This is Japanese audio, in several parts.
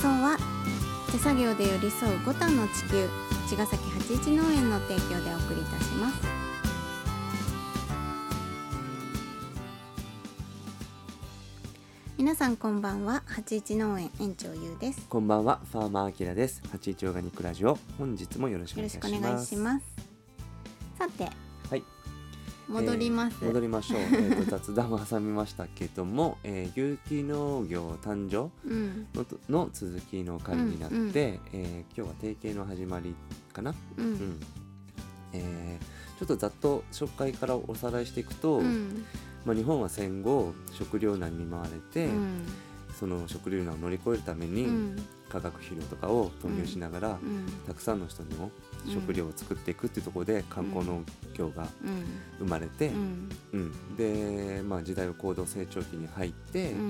送は手作業で寄り添う五反の地球茅ヶ崎八一農園の提供でお送りいたします皆さんこんばんは八一農園園長ゆうですこんばんは、ファーマーアキラです。八一オーガニックラジオ、本日もよろしくおよろ願いします。しくお願いしますさてはい、戻ります、えー戻りましょう。えーと雑談を挟みましたけども、えー有機農業誕生うんの続きの回になって、うん。うん。えー今日は提携の始まりかな。ううんん。えーちょっとざっと紹介からおさらいしていくと、うん。まあ日本は戦後食糧難に見舞われて、うん。その食糧難を乗り越えるために、うん化学肥料とかを投入しながら、うんたくさんの人にも食料を作っていくっていうところで観光農業がうん。生まれて、うん。うん。で、まあ、時代は高度成長期に入って、うん。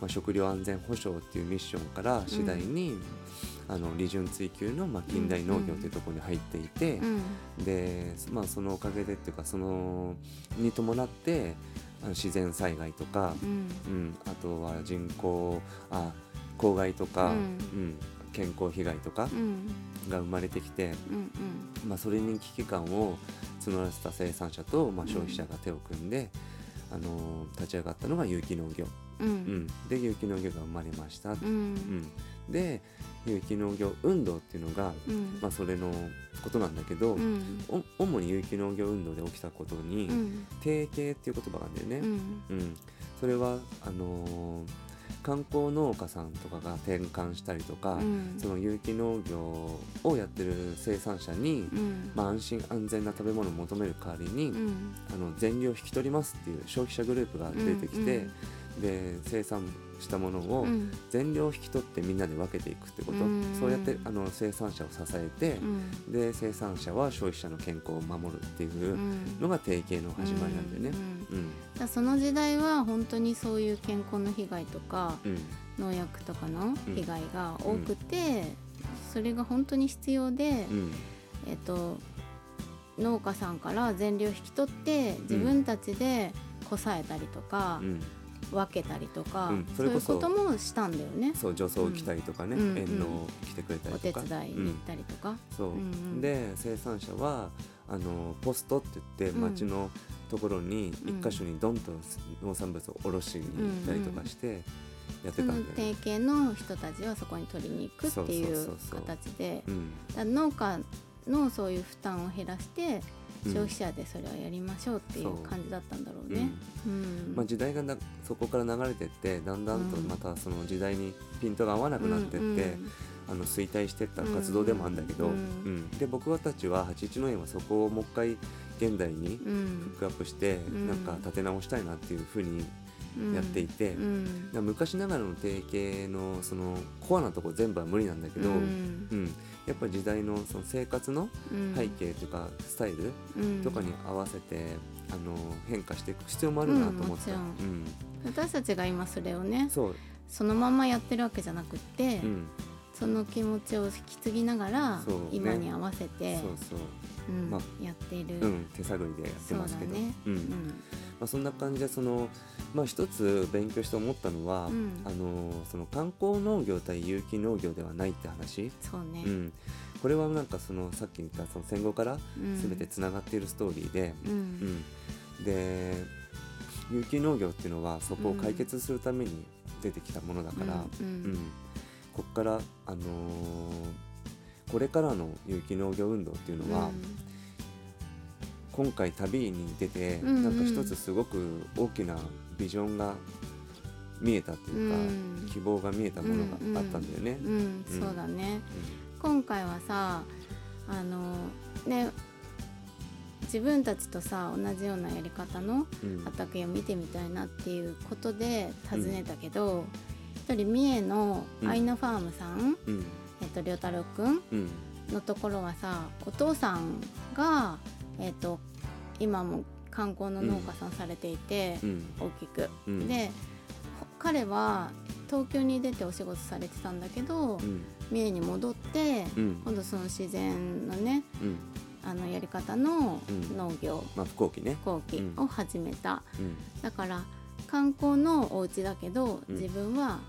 まあ、食料安全保障っていうミッションから次第に、あの利潤追求の、まあ、近代農業っていうところに入っていて、うん。で、まあ、そのおかげでっていうかそのに伴って自然災害とか、うん。うん、あとは人口あ公害とか、うん。うん健康被害とかうん。が生まれてきて、うんまあ、それに危機感を募らせた生産者と、まあ、消費者が手を組んで、あのー立ち上がったのが有機農業、うん。で有機農業が生まれました、ううん。んで有機農業運動っていうのが、うん。まあ、それのことなんだけど、主に有機農業運動で起きたことに、うん。提携っていう言葉があるんだよね、うん。うん。それはあのー観光農家さんとかが転換したりとか、うん。その有機農業をやってる生産者に、うん。まあ、安心安全な食べ物を求める代わりに、うん。あの全量引き取りますっていう消費者グループが出てきて、で生産したものをうん。全量引き取ってみんなで分けていくってこと、うん。そうやってあの生産者を支えてう、ん。で生産者は消費者の健康を守るっていううん。のが提携の始まりなんだよね。うんその時代は本当にそういう健康の被害とかうん。農薬とかの被害が多くて、それが本当に必要で、うん。えっと農家さんから全量引き取って自分たちでこさえたりとか、うん分けたりとか、うんそいうそうれこともしたんだよね。そう女装来たりとかね、うん遠農来てくれたりおとか。手伝いに行ったりとか。そう、うんうん。で生産者はあのポストって言ってうん。町のところにうん。一箇所にドンと農産物を卸しに行ったりとかしてやってそのたんだよね。提携の人たちはそこに取りに行くっていそううそうそうそう。形で農家のそういう負担を減らしてうん消費者でそれをやりましょうっていう感じだったんだろうね。うん。うん。まあ、時代がなそこから流れてってだんだんとうん。またその時代にピントが合わなくなってって、うんあの衰退してった活動でもあるんだけど、ううんん。で僕たちは81農園はそこをもう一回現代にうフんックアップして、ん。なんか立て直したいなっていうふうにうんやっていて、うん。昔ながらの提携のそのコアなとこ全部は無理なんだけど、ううん。んやっぱり時代のその生活のうん。背景とかスタイルうんとかに合わせて、あの変化していく必要もあるなと思った。ううん。ん。私たちが今それをねそのままやってるわけじゃなくって、うん、その気持ちを引き継ぎながら、ね。今に合わせてそうそう、うんまやっている、うん、手探りでやってますけど、ね。うん。うんまあ、そんな感じでその、まあ、一つ勉強して思ったのは、うん。あのその観光農業対有機農業ではないって話、そうね、うん、これはなんかそのさっき言ったその戦後からうん。全てつながっているストーリーで、ううん。んで有機農業っていうのはそこを解決するために出てきたものだから、うん。うん。こっから、あのーこれからの有機農業運動っていうのは、今回旅に出て、うんうん。なんか一つすごく大きなビジョンが見えたっていうか、うん。希望が見えたものがあったんだよね。うん、うんそうだね。今回はさあのね自分たちとさ同じようなやり方のうん。うん畑を見てみたいなっていうことで訪ねたけど、一人三重のアイナファームさん、うん。えっと良太郎くんうん。のところはさお父さんが、えっと今も観光の農家さんされていて、うん。大きく。うん。でほ彼は東京に出てお仕事されてたんだけど、うん。三重に戻って、うん。今度その自然のねうん。あのやり方のうん。農業、まあ飛行機ね。飛行機を始めた、うん。だから観光のお家だけど、うん。自分は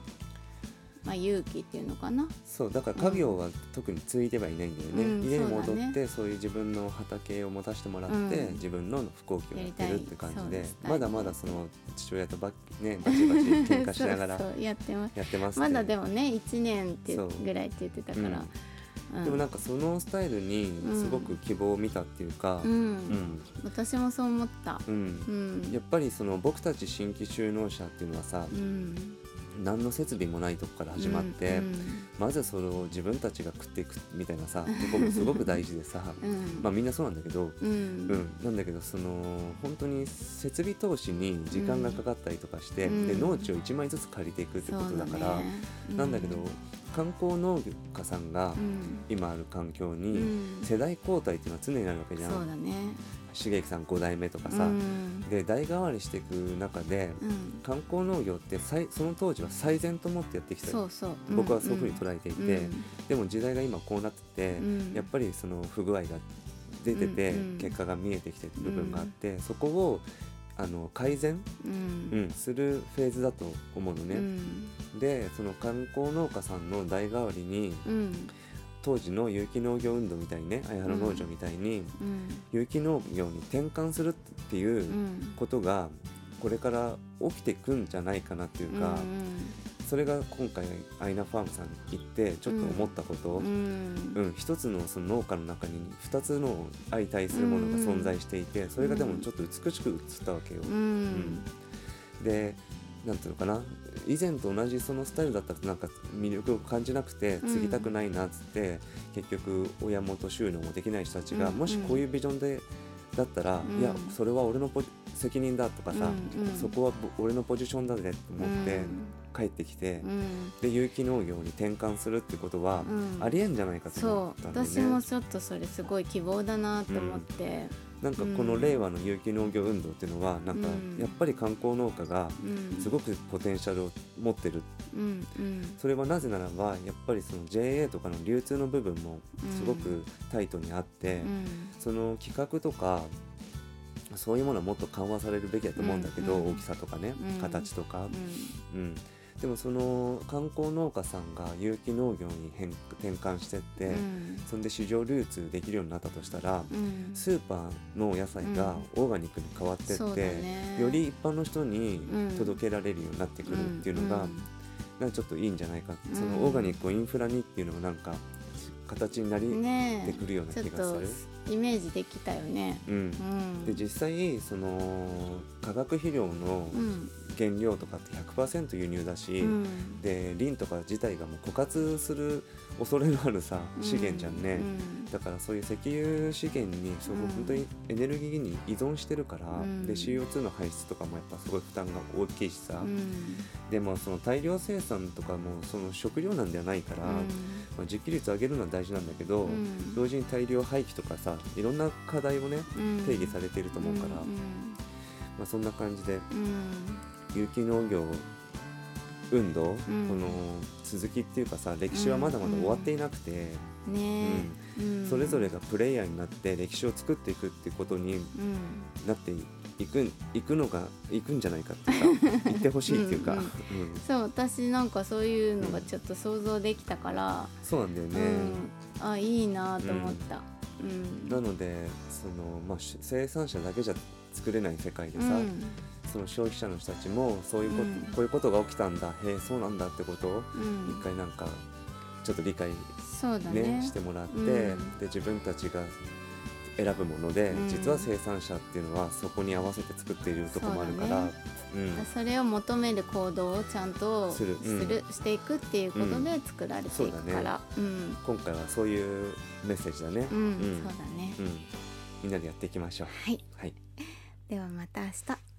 まあ、勇気っていうのかな。そうだから家業は特に継いではいないんだよね、うん。家に戻ってそう,、いう自分の畑を持たせてもらって、うん。自分の不幸期をやってるって感じでまだまだその父親とば、ね、バチバチ喧嘩しながらやってます。やってますまだでも、もね1年ってぐらいって言ってたから、う。ん。でもなんかそのスタイルにすごく希望を見たっていうか、うん。うん。私もそう思った。うん。うん。やっぱりその僕たち新規就農者っていうのはさ、うん何の設備もないとこから始まって、うんまずそれを自分たちが食っていくみたいなさとこもすごく大事でさ、うん。まあみんなそうなんだけど、うん。うん、なんだけどその本当に設備投資に時間がかかったりとかして、うん。で農地を1枚ずつ借りていくってことだから、ね。なんだけど観光農家さんがうん。今ある環境うにん。世代交代っていうのは常にあるわけじゃん。そうだね。茂之さん5代目とかさ、うん。で代替わりしていく中でうん。観光農業って最その当時は最善と思ってやってきた。そうそう。僕はそういうふうに捉えていて、うん。でも時代が今こうなってて、うん。やっぱりその不具合が出てて、結果が見えてきてる部分があって、そこをあの改善、うん。うん、するフェーズだと思うのね。うん。でその観光農家さんの代替わりにうん。当時の有機農業運動みたいにね綾原農場みたいにうん。有機農業に転換するっていううんことがこれから起きていくんじゃないかなっていうか、それが今回アイナファームさんに行ってちょっと思ったこと、うん。うんうん、一つのその農家の中に二つの相対するものが存在していて、それがでもちょっと美しく映ったわけよ。ううん。んでなんていうのかな。以前と同じそのスタイルだったらなんか魅力を感じなくてうん。継ぎたくないなっつって、結局親元収納もできない人たちが、うん。もしこういうビジョンでだったら、うん。いやそれは俺の責任だとかさ、うん。うん。そこはぼ俺のポジションだぜって思ってうん帰ってきて、うん。で有機農業に転換するってことは、うん。ありえんじゃないかと思そうったんだよね。私もちょっとそれすごい希望だなと思って、なんかこの令和の有機農業運動っていうのはなんかうん。やっぱり観光農家がうん、すごくポテンシャルを持ってる。うんうん。それはなぜならばやっぱりその JA とかの流通の部分もすごうくタイトにあって、うん。その企画とかそういうものはもっと緩和されるべきだと思うんだけど、大きさとかね、うん。形とか、うん。うん、でもその観光農家さんが有機農業に変転換してって、うん。そんで市場流通できるようになったとしたら、うん。スーパーのお野菜がオーガニックに変わってって、そうだね。より一般の人にうん。届けられるようになってくるっていうのが、うんなんかちょっといいんじゃないか、うん。そのオーガニックをインフラにっていうのもなんか形になりねてくるような気がする。イメージできたよね。うん。うん、で実際その化学肥料のうん。原料とかって100%輸入だし、うん。でリンとか自体がもう枯渇する恐れのあるさ資源じゃんね、うん。だからそういう石油資源にすごうん。く本当にエネルギーに依存してるから、うん。で CO2 の排出とかもやっぱすごい負担が大きいしさ、うん。でもその大量生産とかもその食料なんではないから、まあ、自給率上げるのは大事なんだけど、うん。同時に大量廃棄とかさいろんな課題をねうん。定義されていると思うから、うんまあ、そんな感じで。うん。有機農業運動、ん。この続きっていうかさ歴史はまだまだ終わっていなくて、うん。ねえ。うん。それぞれがプレイヤーになって歴史を作っていくっていうことにうん。なっていくいくのがいくんじゃないかっていうか言ってほしいっていうか、うんそう私なんかそういうのがちょっと想像できたから、そうなんだよね。うん、あいいなと思った。うん。なのでその、まあ、し生産者だけじゃ作れない世界でさ、うんその消費者の人たちもそういうこと、うん。こういうことが起きたんだへえそうなんだってことをうん。一回なんかちょっと理解、そうだね。ねしてもらって、うん。で自分たちが選ぶもので、うん。実は生産者っていうのはそこに合わせて作っているところもあるからそね。うん、それを求める行動をちゃんとすするる,、うん。していくっていうことで作られていくから、うん。今回はそういうメッセージだね、うんうん。そうだね、うん。みんなでやっていきましょう。はい。はい。ではまた明日